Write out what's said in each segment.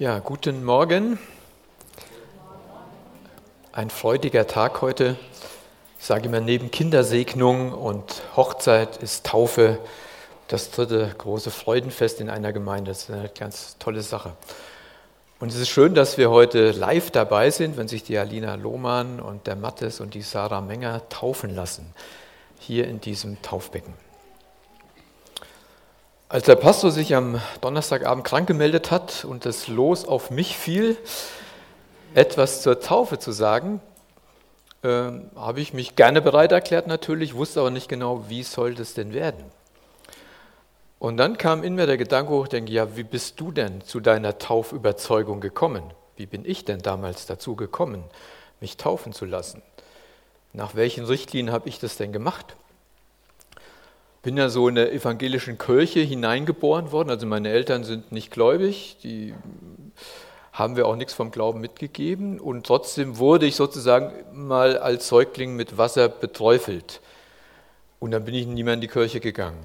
Ja, guten Morgen. Ein freudiger Tag heute. Ich sage immer, neben Kindersegnung und Hochzeit ist Taufe das dritte große Freudenfest in einer Gemeinde. Das ist eine ganz tolle Sache. Und es ist schön, dass wir heute live dabei sind, wenn sich die Alina Lohmann und der Mattes und die Sarah Menger taufen lassen, hier in diesem Taufbecken. Als der Pastor sich am Donnerstagabend krank gemeldet hat und das Los auf mich fiel, etwas zur Taufe zu sagen, äh, habe ich mich gerne bereit erklärt natürlich, wusste aber nicht genau, wie soll das denn werden. Und dann kam in mir der Gedanke hoch, denke, ja, wie bist du denn zu deiner Taufüberzeugung gekommen? Wie bin ich denn damals dazu gekommen, mich taufen zu lassen? Nach welchen Richtlinien habe ich das denn gemacht? Bin ja so in der evangelischen Kirche hineingeboren worden. Also meine Eltern sind nicht gläubig, die haben wir auch nichts vom Glauben mitgegeben. Und trotzdem wurde ich sozusagen mal als Säugling mit Wasser beträufelt. Und dann bin ich nie mehr in die Kirche gegangen.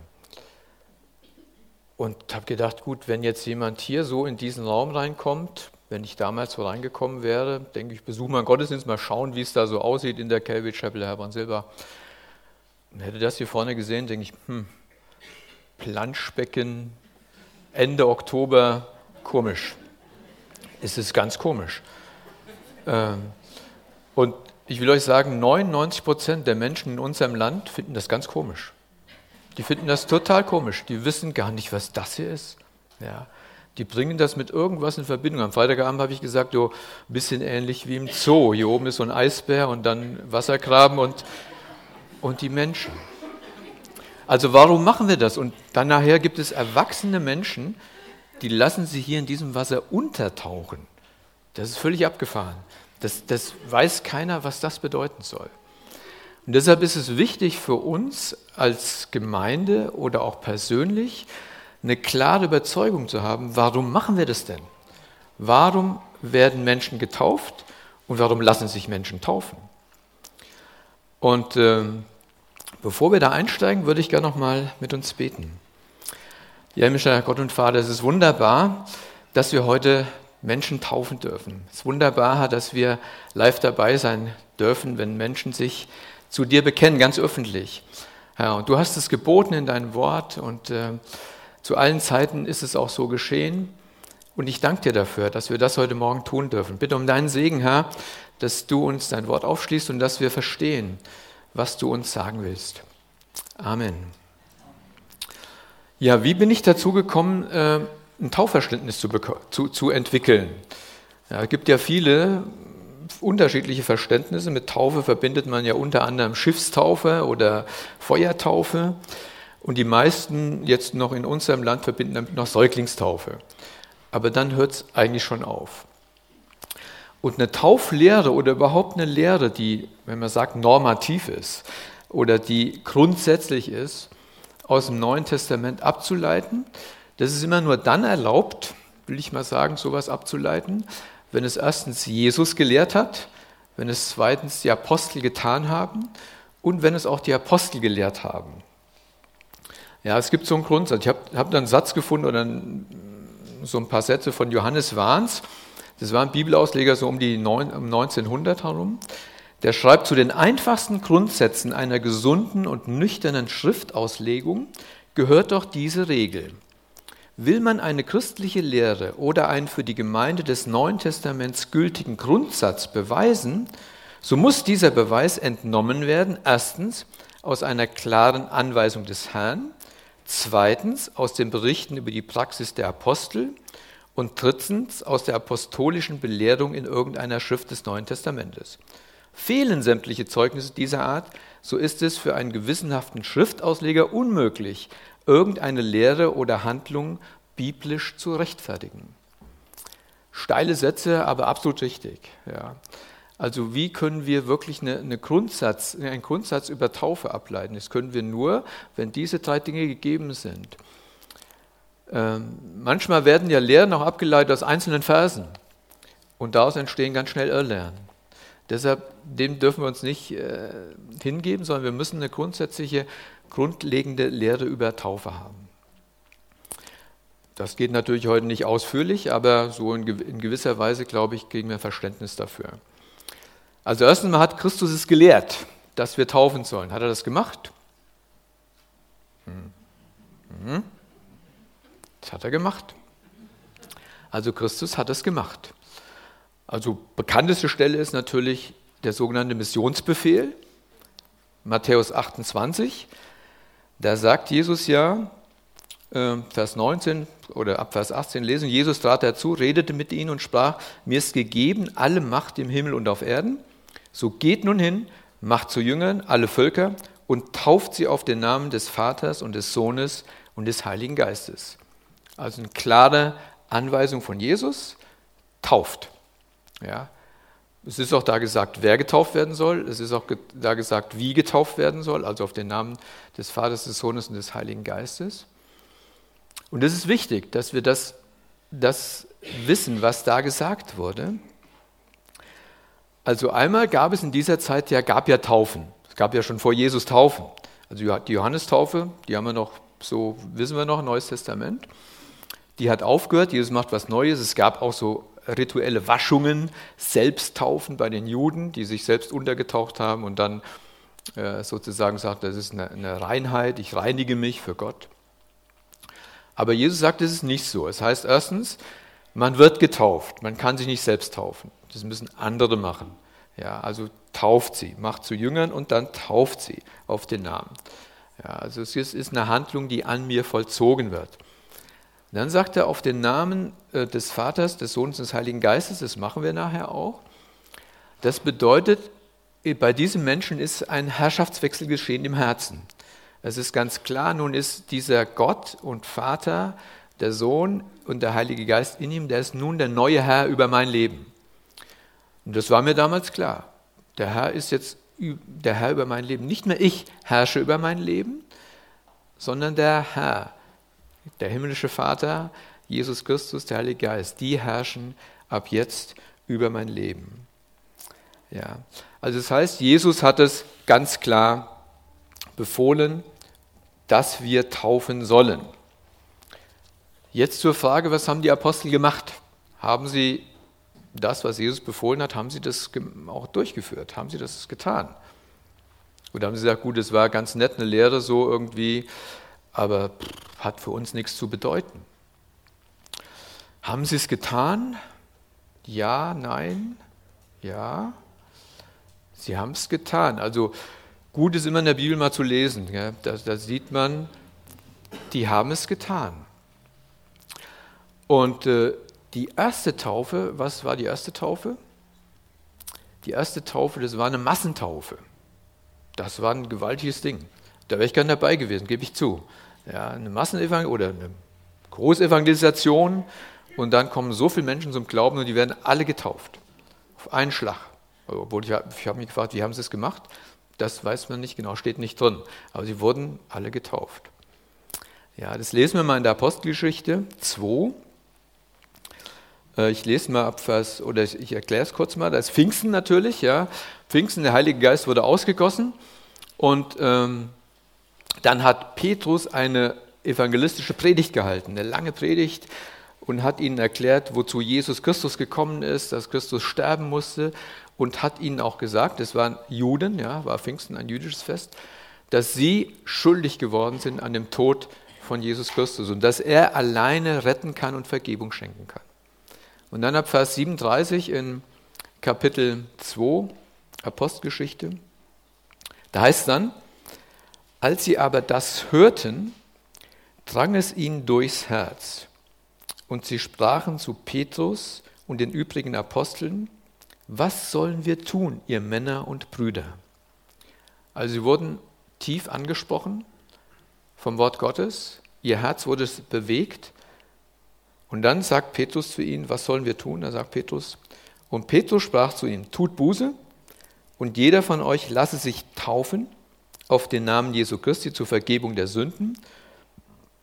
Und habe gedacht, gut, wenn jetzt jemand hier so in diesen Raum reinkommt, wenn ich damals so reingekommen wäre, denke ich, besuche mal einen Gottesdienst, mal schauen, wie es da so aussieht in der Calvary Chapel Hermann Silber. Und hätte das hier vorne gesehen, denke ich, hm, Planschbecken, Ende Oktober, komisch. Es ist ganz komisch. Ähm, und ich will euch sagen, 99 Prozent der Menschen in unserem Land finden das ganz komisch. Die finden das total komisch. Die wissen gar nicht, was das hier ist. Ja. Die bringen das mit irgendwas in Verbindung. Am Freitagabend habe ich gesagt, so ein bisschen ähnlich wie im Zoo. Hier oben ist so ein Eisbär und dann Wassergraben und und die Menschen. Also warum machen wir das? Und dann nachher gibt es erwachsene Menschen, die lassen sich hier in diesem Wasser untertauchen. Das ist völlig abgefahren. Das, das weiß keiner, was das bedeuten soll. Und deshalb ist es wichtig für uns als Gemeinde oder auch persönlich, eine klare Überzeugung zu haben, warum machen wir das denn? Warum werden Menschen getauft und warum lassen sich Menschen taufen? Und ähm, Bevor wir da einsteigen, würde ich gerne noch mal mit uns beten. Ja, himmlischer Gott und Vater, es ist wunderbar, dass wir heute Menschen taufen dürfen. Es ist wunderbar, dass wir live dabei sein dürfen, wenn Menschen sich zu dir bekennen, ganz öffentlich. Ja, und du hast es geboten in deinem Wort und äh, zu allen Zeiten ist es auch so geschehen. Und ich danke dir dafür, dass wir das heute Morgen tun dürfen. Bitte um deinen Segen, Herr, dass du uns dein Wort aufschließt und dass wir verstehen, was du uns sagen willst. Amen. Ja, wie bin ich dazu gekommen, äh, ein Taufverständnis zu, zu, zu entwickeln? Ja, es gibt ja viele unterschiedliche Verständnisse. Mit Taufe verbindet man ja unter anderem Schiffstaufe oder Feuertaufe. Und die meisten jetzt noch in unserem Land verbinden damit noch Säuglingstaufe. Aber dann hört es eigentlich schon auf. Und eine Tauflehre oder überhaupt eine Lehre, die, wenn man sagt, normativ ist oder die grundsätzlich ist, aus dem Neuen Testament abzuleiten, das ist immer nur dann erlaubt, will ich mal sagen, sowas abzuleiten, wenn es erstens Jesus gelehrt hat, wenn es zweitens die Apostel getan haben und wenn es auch die Apostel gelehrt haben. Ja, es gibt so einen Grundsatz. Ich habe hab da einen Satz gefunden oder so ein paar Sätze von Johannes Wahns. Das war ein Bibelausleger so um die 1900 herum. Der schreibt zu den einfachsten Grundsätzen einer gesunden und nüchternen Schriftauslegung gehört doch diese Regel. Will man eine christliche Lehre oder einen für die Gemeinde des Neuen Testaments gültigen Grundsatz beweisen, so muss dieser Beweis entnommen werden, erstens aus einer klaren Anweisung des Herrn, zweitens aus den Berichten über die Praxis der Apostel und drittens aus der apostolischen Belehrung in irgendeiner Schrift des Neuen Testamentes. Fehlen sämtliche Zeugnisse dieser Art, so ist es für einen gewissenhaften Schriftausleger unmöglich, irgendeine Lehre oder Handlung biblisch zu rechtfertigen. Steile Sätze, aber absolut richtig. Ja. Also wie können wir wirklich eine, eine Grundsatz, einen Grundsatz über Taufe ableiten? Das können wir nur, wenn diese drei Dinge gegeben sind. Ähm, manchmal werden ja Lehren auch abgeleitet aus einzelnen Versen und daraus entstehen ganz schnell Irrlehren. Deshalb, dem dürfen wir uns nicht äh, hingeben, sondern wir müssen eine grundsätzliche, grundlegende Lehre über Taufe haben. Das geht natürlich heute nicht ausführlich, aber so in, in gewisser Weise, glaube ich, kriegen wir Verständnis dafür. Also erstens mal hat Christus es gelehrt, dass wir taufen sollen. Hat er das gemacht? Hm. Das hat er gemacht. Also Christus hat es gemacht. Also bekannteste Stelle ist natürlich der sogenannte Missionsbefehl, Matthäus 28. Da sagt Jesus ja, äh, Vers 19 oder ab Vers 18 lesen, Jesus trat dazu, redete mit ihnen und sprach, mir ist gegeben alle Macht im Himmel und auf Erden, so geht nun hin, macht zu Jüngern alle Völker und tauft sie auf den Namen des Vaters und des Sohnes und des Heiligen Geistes. Also eine klare Anweisung von Jesus, tauft. Ja. Es ist auch da gesagt, wer getauft werden soll. Es ist auch da gesagt, wie getauft werden soll, also auf den Namen des Vaters, des Sohnes und des Heiligen Geistes. Und es ist wichtig, dass wir das, das wissen, was da gesagt wurde. Also einmal gab es in dieser Zeit ja, gab ja Taufen. Es gab ja schon vor Jesus Taufen. Also die Johannestaufe, die haben wir noch, so wissen wir noch, Neues Testament. Die hat aufgehört, Jesus macht was Neues. Es gab auch so rituelle Waschungen, Selbsttaufen bei den Juden, die sich selbst untergetaucht haben und dann äh, sozusagen sagt, das ist eine, Reinheit, ich reinige mich für Gott. Aber Jesus sagt, es ist nicht so. Es heißt erstens, man wird getauft, man kann sich nicht selbst taufen. Das müssen andere machen. Ja, also tauft sie, macht zu Jüngern und dann tauft sie auf den Namen. Ja, also es ist eine Handlung, die an mir vollzogen wird. Dann sagt er auf den Namen äh, des Vaters, des Sohnes und des Heiligen Geistes, das machen wir nachher auch. Das bedeutet, bei diesem Menschen ist ein Herrschaftswechsel geschehen im Herzen. Es ist ganz klar, nun ist dieser Gott und Vater, der Sohn und der Heilige Geist in ihm, der ist nun der neue Herr über mein Leben. Und das war mir damals klar. Der Herr ist jetzt der Herr über mein Leben. Nicht mehr ich herrsche über mein Leben, sondern der Herr, der himmlische Vater, Jesus Christus, der Heilige Geist, die herrschen ab jetzt über mein Leben. Ja. Also das heißt, Jesus hat es ganz klar befohlen, dass wir taufen sollen. Jetzt zur Frage, was haben die Apostel gemacht? Haben sie das, was Jesus befohlen hat, haben sie das auch durchgeführt? Haben sie das getan? Oder haben sie gesagt, gut, es war ganz nett, eine Lehre so irgendwie, aber hat für uns nichts zu bedeuten? Haben sie es getan? Ja, nein, ja. Sie haben es getan. Also Gut ist immer in der Bibel mal zu lesen. Ja? Da, da sieht man, die haben es getan. Und äh, die erste Taufe, was war die erste Taufe? Die erste Taufe, das war eine Massentaufe. Das war ein gewaltiges Ding. Da wäre ich gern dabei gewesen, gebe ich zu. Ja, eine Massenevangelisation oder eine Großevangelisation und dann kommen so viele Menschen zum Glauben und die werden alle getauft. Auf einen Schlag. Obwohl ich, ich habe mich gefragt, wie haben sie es gemacht? Das weiß man nicht genau, steht nicht drin. Aber sie wurden alle getauft. Ja, das lesen wir mal in der Apostelgeschichte 2. Äh, ich lese mal ab Vers, oder ich erkläre es kurz mal. Da ist Pfingsten natürlich, ja. Pfingsten, der Heilige Geist wurde ausgegossen. Und ähm, dann hat Petrus eine evangelistische Predigt gehalten, eine lange Predigt und hat ihnen erklärt, wozu Jesus Christus gekommen ist, dass Christus sterben musste und hat ihnen auch gesagt, es waren Juden, ja, war Pfingsten ein jüdisches Fest, dass sie schuldig geworden sind an dem Tod von Jesus Christus und dass er alleine retten kann und Vergebung schenken kann. Und dann ab Vers 37 in Kapitel 2 Apostelgeschichte, da heißt es dann, als sie aber das hörten, drang es ihnen durchs Herz. Und sie sprachen zu Petrus und den übrigen Aposteln, was sollen wir tun, ihr Männer und Brüder? Also sie wurden tief angesprochen vom Wort Gottes, ihr Herz wurde bewegt und dann sagt Petrus zu ihnen, was sollen wir tun? Da sagt Petrus, und Petrus sprach zu ihnen, tut Buße und jeder von euch lasse sich taufen auf den Namen Jesu Christi zur Vergebung der Sünden,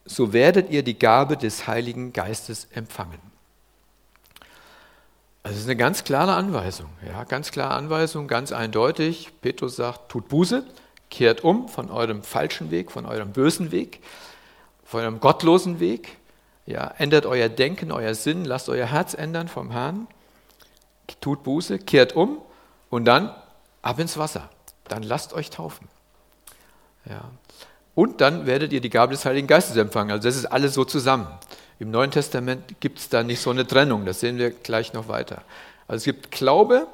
so werdet ihr die Gabe des Heiligen Geistes empfangen. Also es ist eine ganz klare Anweisung, ja, ganz klare Anweisung, ganz eindeutig. Petrus sagt, tut Buße, kehrt um von eurem falschen Weg, von eurem bösen Weg, von eurem gottlosen Weg Ja, ändert euer Denken, euer Sinn, lasst euer Herz ändern vom Herrn, tut Buße, kehrt um und dann ab ins Wasser. Dann lasst euch taufen. Ja. Und dann werdet ihr die Gabe des Heiligen Geistes empfangen. Also das ist alles so zusammen. Im Neuen Testament gibt es da nicht so eine Trennung, das sehen wir gleich noch weiter. Also es gibt Glaube,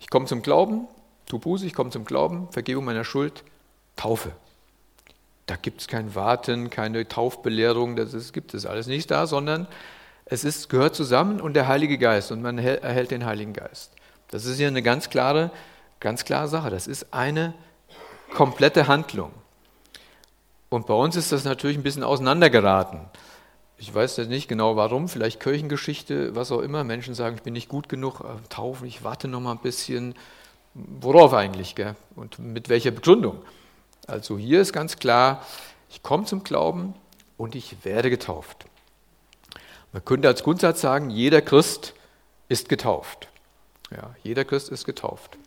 ich komme zum Glauben, tu Buße, ich komme zum Glauben, Vergebung meiner Schuld, Taufe. Da gibt es kein Warten, keine Taufbelehrung, das ist, gibt es alles nicht da, sondern es ist, gehört zusammen und der Heilige Geist und man erhält den Heiligen Geist. Das ist hier eine ganz klare, ganz klare Sache. Das ist eine komplette Handlung. Und bei uns ist das natürlich ein bisschen auseinandergeraten. Ich weiß jetzt nicht genau warum, vielleicht Kirchengeschichte, was auch immer. Menschen sagen, ich bin nicht gut genug, äh, taufen, ich warte noch mal ein bisschen. Worauf eigentlich? Gell? Und mit welcher Begründung? Also hier ist ganz klar, ich komme zum Glauben und ich werde getauft. Man könnte als Grundsatz sagen, jeder Christ ist getauft. Ja, jeder Christ ist getauft.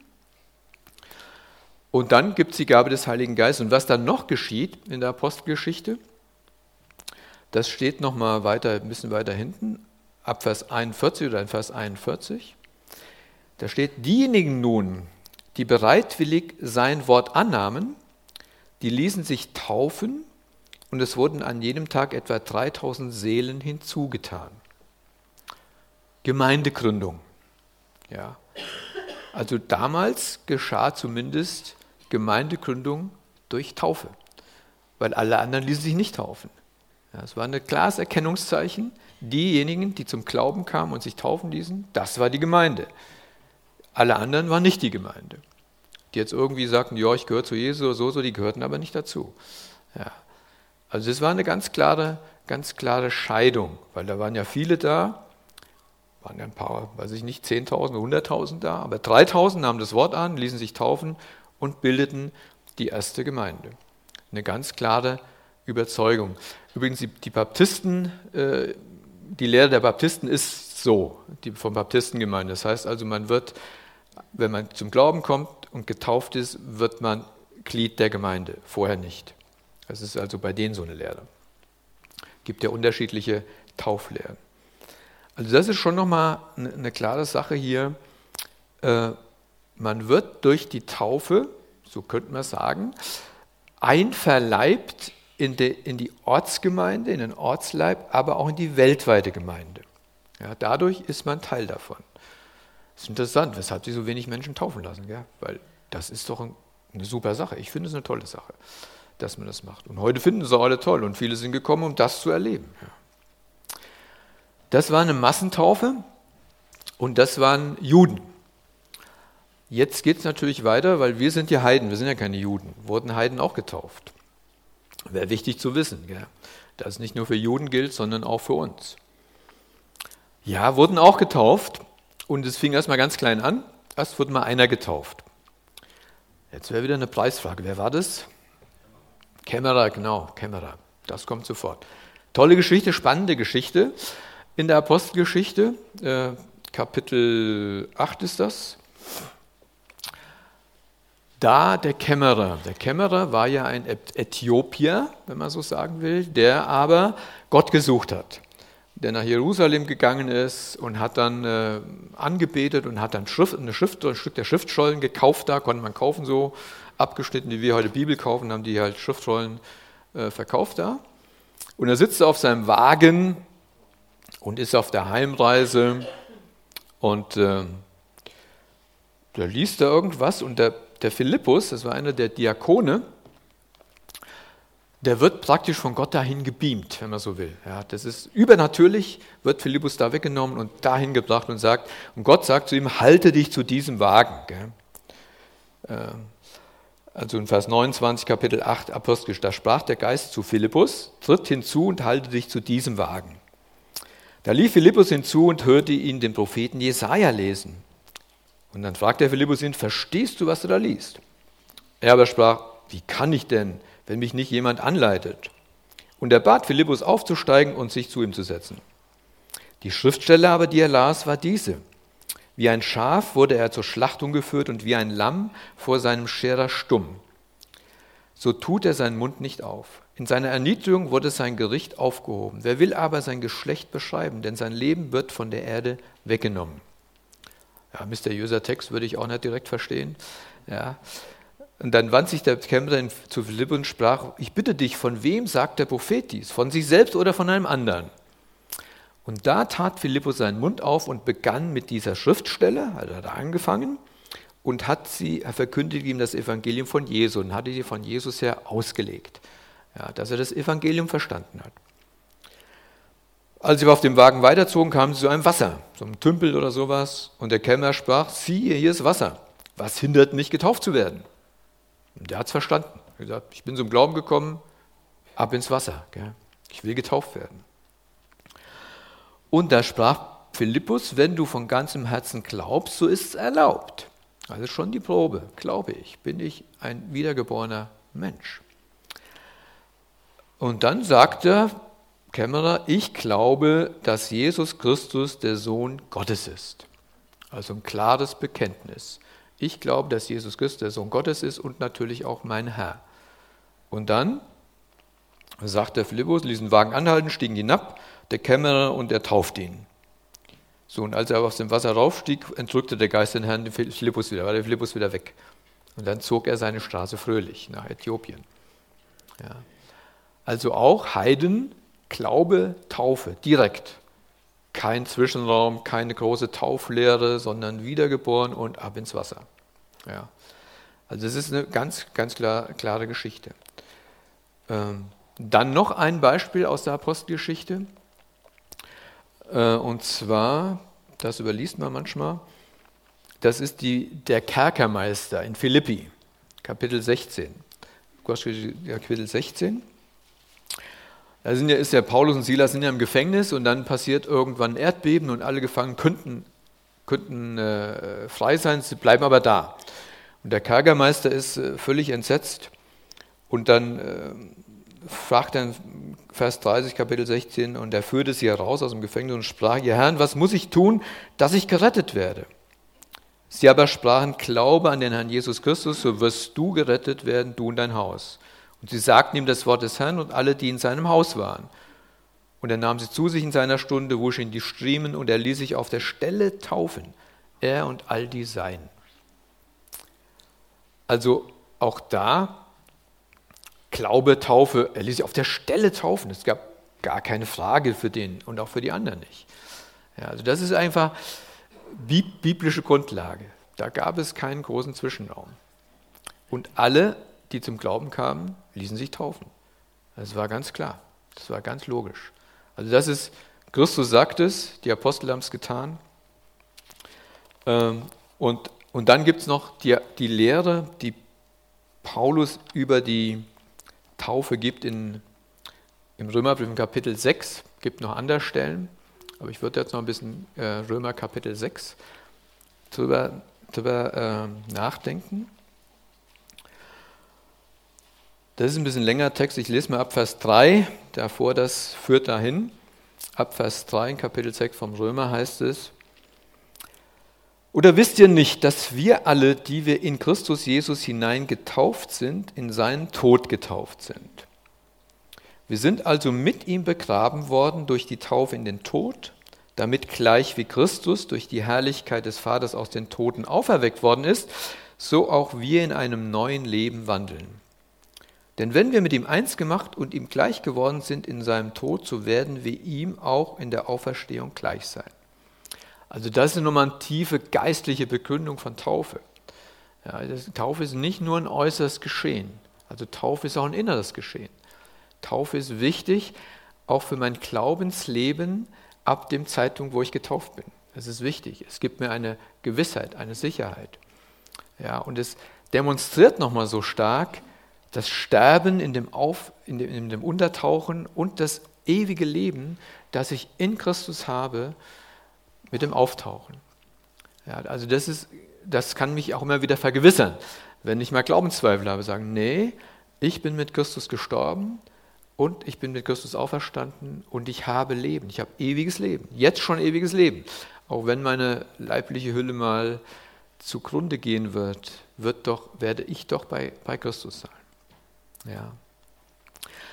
Und dann gibt es die Gabe des Heiligen Geistes. Und was dann noch geschieht in der Apostelgeschichte, das steht nochmal weiter, ein bisschen weiter hinten, ab Vers 41 oder in Vers 41. Da steht, diejenigen nun, die bereitwillig sein Wort annahmen, die ließen sich taufen und es wurden an jedem Tag etwa 3000 Seelen hinzugetan. Gemeindegründung. Ja. Also damals geschah zumindest Gemeindegründung durch Taufe, weil alle anderen ließen sich nicht taufen. Ja, es war ein klares Erkennungszeichen. Diejenigen, die zum Glauben kamen und sich taufen ließen, das war die Gemeinde. Alle anderen waren nicht die Gemeinde. Die jetzt irgendwie sagten, ja, ich gehöre zu Jesus oder so, so, die gehörten aber nicht dazu. Ja. Also es war eine ganz klare, ganz klare Scheidung, weil da waren ja viele da, waren ja ein paar, weiß ich nicht, 10.000, 100.000 da, aber 3.000 nahmen das Wort an, ließen sich taufen und bildeten die erste Gemeinde. Eine ganz klare Überzeugung. Übrigens, die, Baptisten, äh, die Lehre der Baptisten ist so, die vom Baptistengemeinde. Das heißt also, man wird, wenn man zum Glauben kommt und getauft ist, wird man Glied der Gemeinde, vorher nicht. Das ist also bei denen so eine Lehre. Es gibt ja unterschiedliche Tauflehren. Also das ist schon nochmal eine klare Sache hier. Man wird durch die Taufe, so könnte man sagen, einverleibt in, de, in die Ortsgemeinde, in den Ortsleib, aber auch in die weltweite Gemeinde. Ja, dadurch ist man Teil davon. Das ist interessant, weshalb sich so wenig Menschen taufen lassen, gell? weil das ist doch ein, eine super Sache. Ich finde es eine tolle Sache, dass man das macht. Und heute finden auch alle toll und viele sind gekommen, um das zu erleben. Das war eine Massentaufe und das waren Juden. Jetzt geht es natürlich weiter, weil wir sind ja Heiden, wir sind ja keine Juden. Wurden Heiden auch getauft? Wäre wichtig zu wissen, gell? dass es nicht nur für Juden gilt, sondern auch für uns. Ja, wurden auch getauft und es fing erstmal ganz klein an. Erst wurde mal einer getauft. Jetzt wäre wieder eine Preisfrage. Wer war das? Kämmerer, genau, Kämmerer. Das kommt sofort. Tolle Geschichte, spannende Geschichte in der Apostelgeschichte. Äh, Kapitel 8 ist das da der Kämmerer. Der Kämmerer war ja ein Äthiopier, wenn man so sagen will, der aber Gott gesucht hat. Der nach Jerusalem gegangen ist und hat dann äh, angebetet und hat dann Schrift, eine Schrift, ein Stück der Schriftrollen gekauft da, konnte man kaufen, so abgeschnitten, wie wir heute Bibel kaufen, haben die halt Schriftrollen äh, verkauft da. Und er sitzt auf seinem Wagen und ist auf der Heimreise und äh, da liest er irgendwas und der der Philippus, das war einer der Diakone, der wird praktisch von Gott dahin gebeamt, wenn man so will. Ja, das ist übernatürlich, wird Philippus da weggenommen und dahin gebracht und sagt, und Gott sagt zu ihm, halte dich zu diesem Wagen. Ähm, also in Vers 29, Kapitel 8, Apostolisch, da sprach der Geist zu Philippus, tritt hinzu und halte dich zu diesem Wagen. Da lief Philippus hinzu und hörte ihn den Propheten Jesaja lesen. Und dann fragt der Philippus ihn, verstehst du, was du da liest? Er aber sprach, wie kann ich denn, wenn mich nicht jemand anleitet? Und er bat Philippus aufzusteigen und sich zu ihm zu setzen. Die Schriftstelle aber, die er las, war diese. Wie ein Schaf wurde er zur Schlachtung geführt und wie ein Lamm vor seinem Scherer stumm. So tut er seinen Mund nicht auf. In seiner Erniedrigung wurde sein Gericht aufgehoben. Wer will aber sein Geschlecht beschreiben, denn sein Leben wird von der Erde weggenommen. Ja, mysteriöser Text würde ich auch nicht direkt verstehen. Ja. Und dann wandte sich der Kämmerer zu Philipp und sprach, ich bitte dich, von wem sagt der Prophet dies? Von sich selbst oder von einem anderen? Und da tat Philippus seinen Mund auf und begann mit dieser Schriftstelle, also hat er angefangen, und hat sie, er verkündigte ihm das Evangelium von Jesus und hatte sie von Jesus her ausgelegt, ja, dass er das Evangelium verstanden hat. Als sie auf dem Wagen weiterzogen, kamen sie zu einem Wasser, so einem Tümpel oder sowas, und der Kellner sprach, siehe, hier ist Wasser. Was hindert mich, getauft zu werden? Und der hat es verstanden. Er hat gesagt, ich bin zum Glauben gekommen, ab ins Wasser. Gell? Ich will getauft werden. Und da sprach Philippus, wenn du von ganzem Herzen glaubst, so ist es erlaubt. Also schon die Probe, glaube ich, bin ich ein wiedergeborener Mensch. Und dann sagte Kämmerer, ich glaube, dass Jesus Christus der Sohn Gottes ist. Also ein klares Bekenntnis. Ich glaube, dass Jesus Christus der Sohn Gottes ist und natürlich auch mein Herr. Und dann sagt der Philippus, ließ den Wagen anhalten, stiegen hinab, der Kämmerer und er tauft ihn. So, und als er aus dem Wasser raufstieg, entrückte der Geist den Herrn den Philippus wieder, war der Philippus wieder weg. Und dann zog er seine Straße fröhlich nach Äthiopien. Ja. Also auch Heiden, Glaube, Taufe, direkt. Kein Zwischenraum, keine große Tauflehre, sondern wiedergeboren und ab ins Wasser. Ja. Also das ist eine ganz, ganz klar, klare Geschichte. Ähm, dann noch ein Beispiel aus der Apostelgeschichte. Äh, und zwar, das überliest man manchmal, das ist die, der Kerkermeister in Philippi, Kapitel 16. Kapitel 16. Da sind ja, ist ja Paulus und Silas sind ja im Gefängnis und dann passiert irgendwann ein Erdbeben und alle Gefangenen könnten, könnten äh, frei sein, sie bleiben aber da. Und der Kerkermeister ist äh, völlig entsetzt und dann äh, fragt er Vers 30, Kapitel 16, und er führte sie heraus aus dem Gefängnis und sprach, ihr Herrn, was muss ich tun, dass ich gerettet werde? Sie aber sprachen, glaube an den Herrn Jesus Christus, so wirst du gerettet werden, du und dein Haus. Und sie sagten ihm das Wort des Herrn und alle, die in seinem Haus waren. Und er nahm sie zu sich in seiner Stunde, wusch ihn die Striemen und er ließ sich auf der Stelle taufen, er und all die Seinen. Also auch da Glaube, Taufe, er ließ sich auf der Stelle taufen. Es gab gar keine Frage für den und auch für die anderen nicht. Ja, also das ist einfach biblische Grundlage. Da gab es keinen großen Zwischenraum. Und alle, die zum Glauben kamen, ließen sich taufen. Das war ganz klar. Das war ganz logisch. Also das ist, Christus sagt es, die Apostel haben es getan. Ähm, und, und dann gibt es noch die, die Lehre, die Paulus über die Taufe gibt in, im Römerbrief im Kapitel 6, gibt noch andere Stellen, aber ich würde jetzt noch ein bisschen äh, Römer Kapitel 6 drüber, drüber äh, nachdenken. Das ist ein bisschen länger Text, ich lese mal ab Vers 3, davor das führt dahin. Ab Vers 3 in Kapitel 6 vom Römer heißt es, oder wisst ihr nicht, dass wir alle, die wir in Christus Jesus hinein getauft sind, in seinen Tod getauft sind? Wir sind also mit ihm begraben worden durch die Taufe in den Tod, damit gleich wie Christus durch die Herrlichkeit des Vaters aus den Toten auferweckt worden ist, so auch wir in einem neuen Leben wandeln. Denn wenn wir mit ihm eins gemacht und ihm gleich geworden sind in seinem Tod, so werden wir ihm auch in der Auferstehung gleich sein. Also das ist nochmal eine tiefe geistliche Begründung von Taufe. Ja, Taufe ist nicht nur ein äußeres Geschehen. Also Taufe ist auch ein inneres Geschehen. Taufe ist wichtig, auch für mein Glaubensleben ab dem Zeitpunkt, wo ich getauft bin. Das ist wichtig. Es gibt mir eine Gewissheit, eine Sicherheit. Ja, und es demonstriert nochmal so stark das Sterben in dem, Auf, in dem, in dem Untertauchen und das ewige Leben, das ich in Christus habe mit dem Auftauchen. Ja, also das, ist, das kann mich auch immer wieder vergewissern. Wenn ich mal Glaubenszweifel habe, sagen, nee, ich bin mit Christus gestorben und ich bin mit Christus auferstanden und ich habe Leben. Ich habe ewiges Leben. Jetzt schon ewiges Leben. Auch wenn meine leibliche Hülle mal zugrunde gehen wird, wird doch, werde ich doch bei, bei Christus sein. Ja.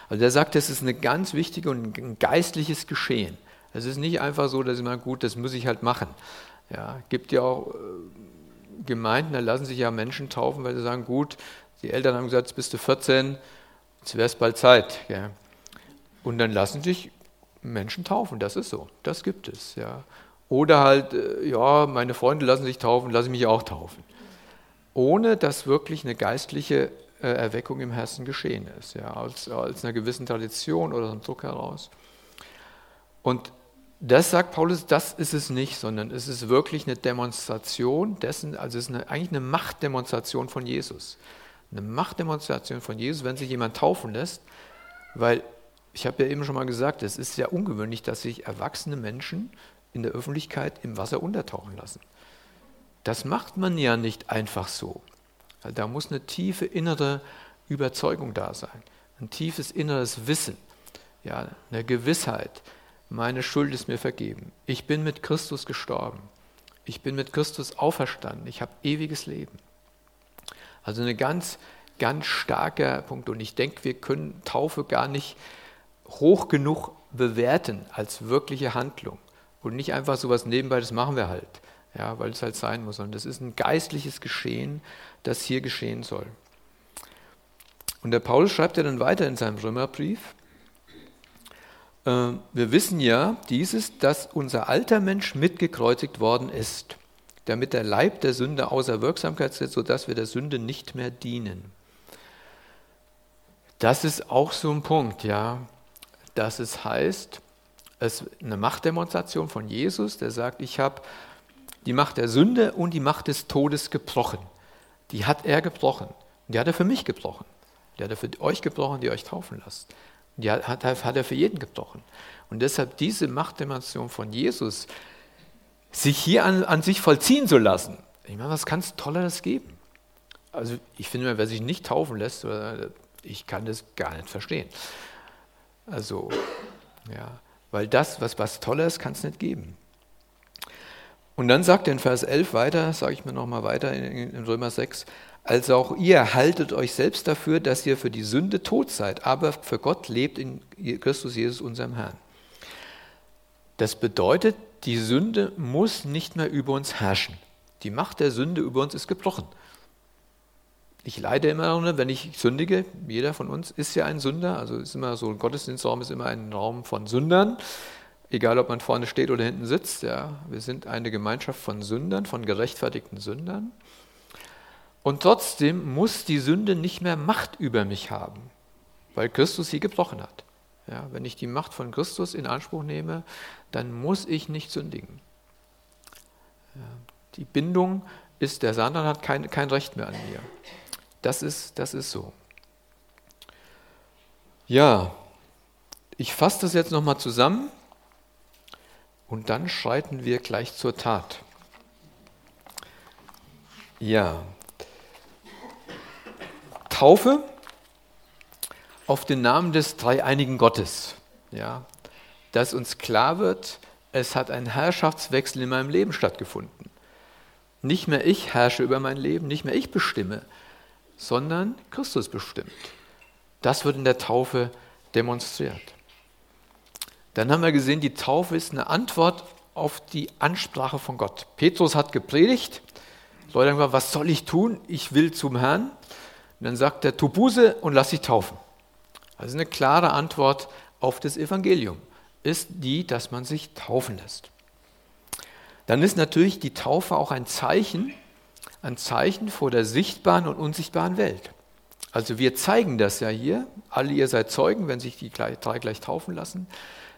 Also er sagt, das ist eine ganz wichtige und ein geistliches Geschehen. Es ist nicht einfach so, dass ich mal gut, das muss ich halt machen. Ja, gibt ja auch äh, Gemeinden, da lassen sich ja Menschen taufen, weil sie sagen, gut, die Eltern haben gesagt, bist du 14, jetzt wäre es bald Zeit. Ja. Und dann lassen sich Menschen taufen, das ist so, das gibt es. Ja. Oder halt, äh, ja, meine Freunde lassen sich taufen, lasse ich mich auch taufen. Ohne dass wirklich eine geistliche Erweckung im Herzen geschehen ist, ja, als, als einer gewissen Tradition oder einem Druck heraus. Und das sagt Paulus, das ist es nicht, sondern es ist wirklich eine Demonstration dessen, also es ist eine, eigentlich eine Machtdemonstration von Jesus. Eine Machtdemonstration von Jesus, wenn sich jemand taufen lässt, weil ich habe ja eben schon mal gesagt, es ist sehr ungewöhnlich, dass sich erwachsene Menschen in der Öffentlichkeit im Wasser untertauchen lassen. Das macht man ja nicht einfach so. Da muss eine tiefe innere Überzeugung da sein, ein tiefes inneres Wissen, ja, eine Gewissheit, meine Schuld ist mir vergeben. Ich bin mit Christus gestorben. Ich bin mit Christus auferstanden. Ich habe ewiges Leben. Also ein ganz, ganz starker Punkt. Und ich denke, wir können Taufe gar nicht hoch genug bewerten als wirkliche Handlung. Und nicht einfach so was nebenbei, das machen wir halt, ja, weil es halt sein muss, sondern das ist ein geistliches Geschehen, das hier geschehen soll. Und der Paulus schreibt ja dann weiter in seinem Römerbrief, äh, wir wissen ja dieses, dass unser alter Mensch mitgekreuzigt worden ist, damit der Leib der Sünde außer Wirksamkeit setzt, sodass wir der Sünde nicht mehr dienen. Das ist auch so ein Punkt, ja, dass es heißt, es eine Machtdemonstration von Jesus, der sagt, ich habe die Macht der Sünde und die Macht des Todes gebrochen. Die hat er gebrochen. Die hat er für mich gebrochen. Die hat er für euch gebrochen, die euch taufen lasst. Die hat, hat, hat er für jeden gebrochen. Und deshalb diese Machtdemonstration von Jesus, sich hier an, an sich vollziehen zu lassen, ich meine, was kann es Tolleres geben? Also ich finde, wer sich nicht taufen lässt, ich kann das gar nicht verstehen. Also, ja, weil das, was, was Tolles, kann es nicht geben. Und dann sagt er in Vers 11 weiter, sage ich mir nochmal weiter in, in Römer 6, also auch ihr haltet euch selbst dafür, dass ihr für die Sünde tot seid, aber für Gott lebt in Christus Jesus, unserem Herrn. Das bedeutet, die Sünde muss nicht mehr über uns herrschen. Die Macht der Sünde über uns ist gebrochen. Ich leide immer noch, wenn ich sündige. Jeder von uns ist ja ein Sünder. Also ist immer so, ein Gottesdienstraum ist immer ein Raum von Sündern egal ob man vorne steht oder hinten sitzt, ja, wir sind eine Gemeinschaft von Sündern, von gerechtfertigten Sündern. Und trotzdem muss die Sünde nicht mehr Macht über mich haben, weil Christus sie gebrochen hat. Ja, wenn ich die Macht von Christus in Anspruch nehme, dann muss ich nicht sündigen. Ja, die Bindung ist, der Satan hat kein, kein Recht mehr an mir. Das ist, das ist so. Ja, ich fasse das jetzt nochmal zusammen. Und dann schreiten wir gleich zur Tat. Ja. Taufe auf den Namen des dreieinigen Gottes. Ja. Dass uns klar wird, es hat ein Herrschaftswechsel in meinem Leben stattgefunden. Nicht mehr ich herrsche über mein Leben, nicht mehr ich bestimme, sondern Christus bestimmt. Das wird in der Taufe demonstriert. Dann haben wir gesehen, die Taufe ist eine Antwort auf die Ansprache von Gott. Petrus hat gepredigt. Leute haben gesagt, was soll ich tun? Ich will zum Herrn. Und dann sagt er, tu Buße und lass dich taufen. Also eine klare Antwort auf das Evangelium ist die, dass man sich taufen lässt. Dann ist natürlich die Taufe auch ein Zeichen, ein Zeichen vor der sichtbaren und unsichtbaren Welt. Also wir zeigen das ja hier, alle ihr seid Zeugen, wenn sich die drei gleich taufen lassen.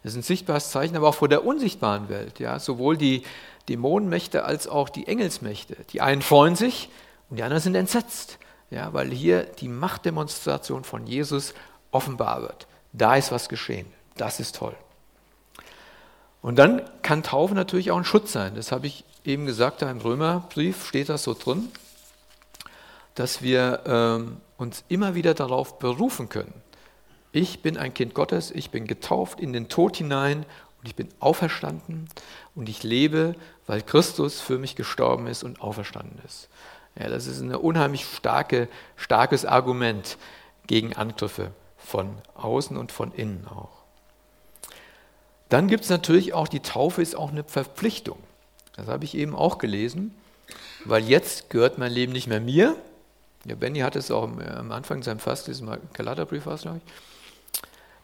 Das ist ein sichtbares Zeichen, aber auch vor der unsichtbaren Welt. Ja? Sowohl die Dämonenmächte als auch die Engelsmächte. Die einen freuen sich und die anderen sind entsetzt, ja? weil hier die Machtdemonstration von Jesus offenbar wird. Da ist was geschehen. Das ist toll. Und dann kann Taufe natürlich auch ein Schutz sein. Das habe ich eben gesagt, da im Römerbrief steht das so drin, dass wir ähm, uns immer wieder darauf berufen können, ich bin ein Kind Gottes, ich bin getauft in den Tod hinein und ich bin auferstanden und ich lebe, weil Christus für mich gestorben ist und auferstanden ist. Ja, das ist ein unheimlich starke, starkes Argument gegen Angriffe von außen und von innen auch. Dann gibt es natürlich auch, die Taufe ist auch eine Verpflichtung. Das habe ich eben auch gelesen, weil jetzt gehört mein Leben nicht mehr mir. Ja, Benny hat es auch am Anfang seinem Fastlesen, Galaterbrief war es, glaube ich.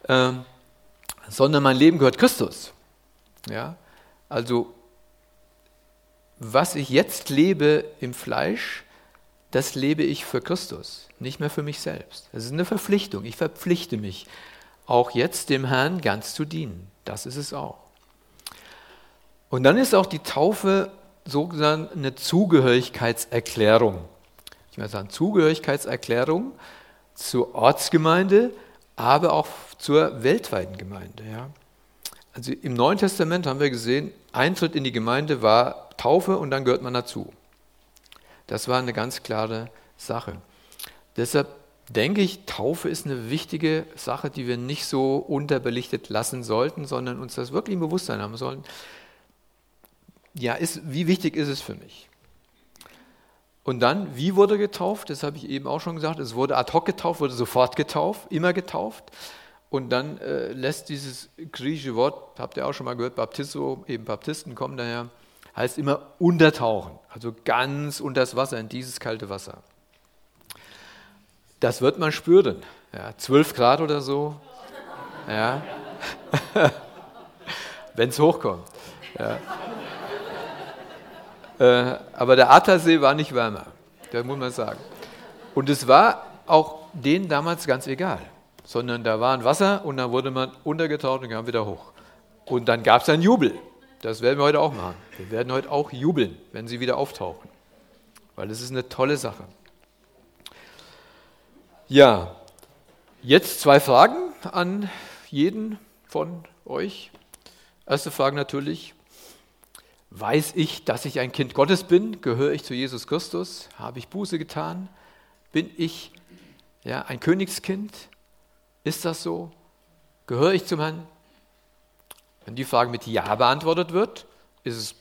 Ähm, sondern mein Leben gehört Christus. Ja? Also, was ich jetzt lebe im Fleisch, das lebe ich für Christus, nicht mehr für mich selbst. Das ist eine Verpflichtung. Ich verpflichte mich, auch jetzt dem Herrn ganz zu dienen. Das ist es auch. Und dann ist auch die Taufe sozusagen eine Zugehörigkeitserklärung. Ich würde sagen, Zugehörigkeitserklärung zur Ortsgemeinde, aber auch zur weltweiten Gemeinde. Ja. Also im Neuen Testament haben wir gesehen, Eintritt in die Gemeinde war Taufe und dann gehört man dazu. Das war eine ganz klare Sache. Deshalb denke ich, Taufe ist eine wichtige Sache, die wir nicht so unterbelichtet lassen sollten, sondern uns das wirklich im Bewusstsein haben sollen. Ja, ist, wie wichtig ist es für mich? Und dann, wie wurde getauft? Das habe ich eben auch schon gesagt. Es wurde ad hoc getauft, wurde sofort getauft, immer getauft. Und dann äh, lässt dieses griechische Wort, habt ihr auch schon mal gehört, Baptizo, eben Baptisten kommen daher, heißt immer untertauchen, also ganz unter das Wasser, in dieses kalte Wasser. Das wird man spüren. Ja, 12 Grad oder so. Ja. Wenn es hochkommt. Ja. Äh, aber der Attersee war nicht wärmer, das muss man sagen. Und es war auch denen damals ganz egal, sondern da war ein Wasser und dann wurde man untergetaucht und kam wieder hoch. Und dann gab es einen Jubel. Das werden wir heute auch machen. Wir werden heute auch jubeln, wenn sie wieder auftauchen, weil es ist eine tolle Sache. Ja, jetzt zwei Fragen an jeden von euch. Erste Frage natürlich, weiß ich, dass ich ein Kind Gottes bin? Gehöre ich zu Jesus Christus? Habe ich Buße getan? Bin ich ja, ein Königskind? Ist das so? Gehöre ich zum Herrn? Wenn die Frage mit Ja beantwortet wird, ist es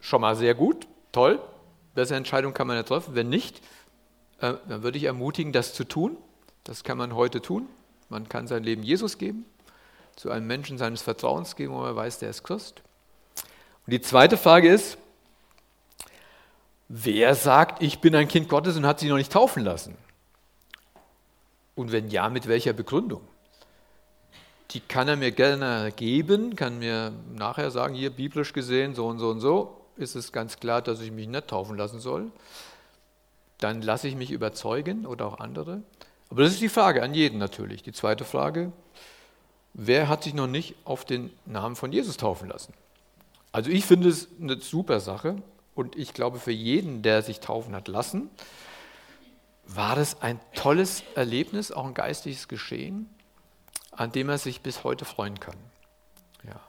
schon mal sehr gut, toll. Bessere Entscheidung kann man ja treffen. Wenn nicht, äh, dann würde ich ermutigen, das zu tun. Das kann man heute tun. Man kann sein Leben Jesus geben, zu einem Menschen seines Vertrauens geben, wo man weiß, der ist Christ. Und die zweite Frage ist, wer sagt, ich bin ein Kind Gottes und hat sich noch nicht taufen lassen? Und wenn ja, mit welcher Begründung? Die kann er mir gerne geben, kann mir nachher sagen, hier biblisch gesehen, so und so und so, ist es ganz klar, dass ich mich nicht taufen lassen soll dann lasse ich mich überzeugen oder auch andere. Aber das ist die Frage an jeden natürlich. Die zweite Frage, wer hat sich noch nicht auf den Namen von Jesus taufen lassen? Also ich finde es eine super Sache und ich glaube für jeden, der sich taufen hat lassen, war das ein tolles Erlebnis, auch ein geistliches Geschehen, an dem er sich bis heute freuen kann. Ja.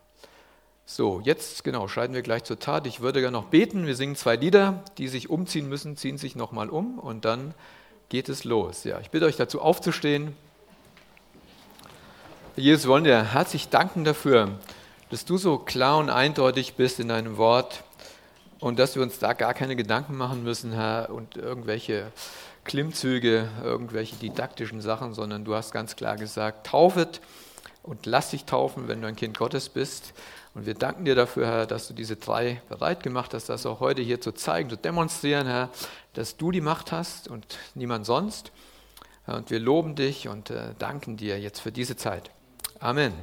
So, jetzt genau, schreiten wir gleich zur Tat. Ich würde gerne noch beten. Wir singen zwei Lieder, die sich umziehen müssen, ziehen sich nochmal um und dann geht es los. Ja, ich bitte euch dazu aufzustehen. Jesus, wollen dir herzlich danken dafür, dass du so klar und eindeutig bist in deinem Wort und dass wir uns da gar keine Gedanken machen müssen, Herr, und irgendwelche Klimmzüge, irgendwelche didaktischen Sachen, sondern du hast ganz klar gesagt, taufet und lass dich taufen, wenn du ein Kind Gottes bist. Und wir danken dir dafür, Herr, dass du diese drei bereit gemacht hast, das auch heute hier zu zeigen, zu demonstrieren, Herr, dass du die Macht hast und niemand sonst. Und wir loben dich und äh, danken dir jetzt für diese Zeit. Amen.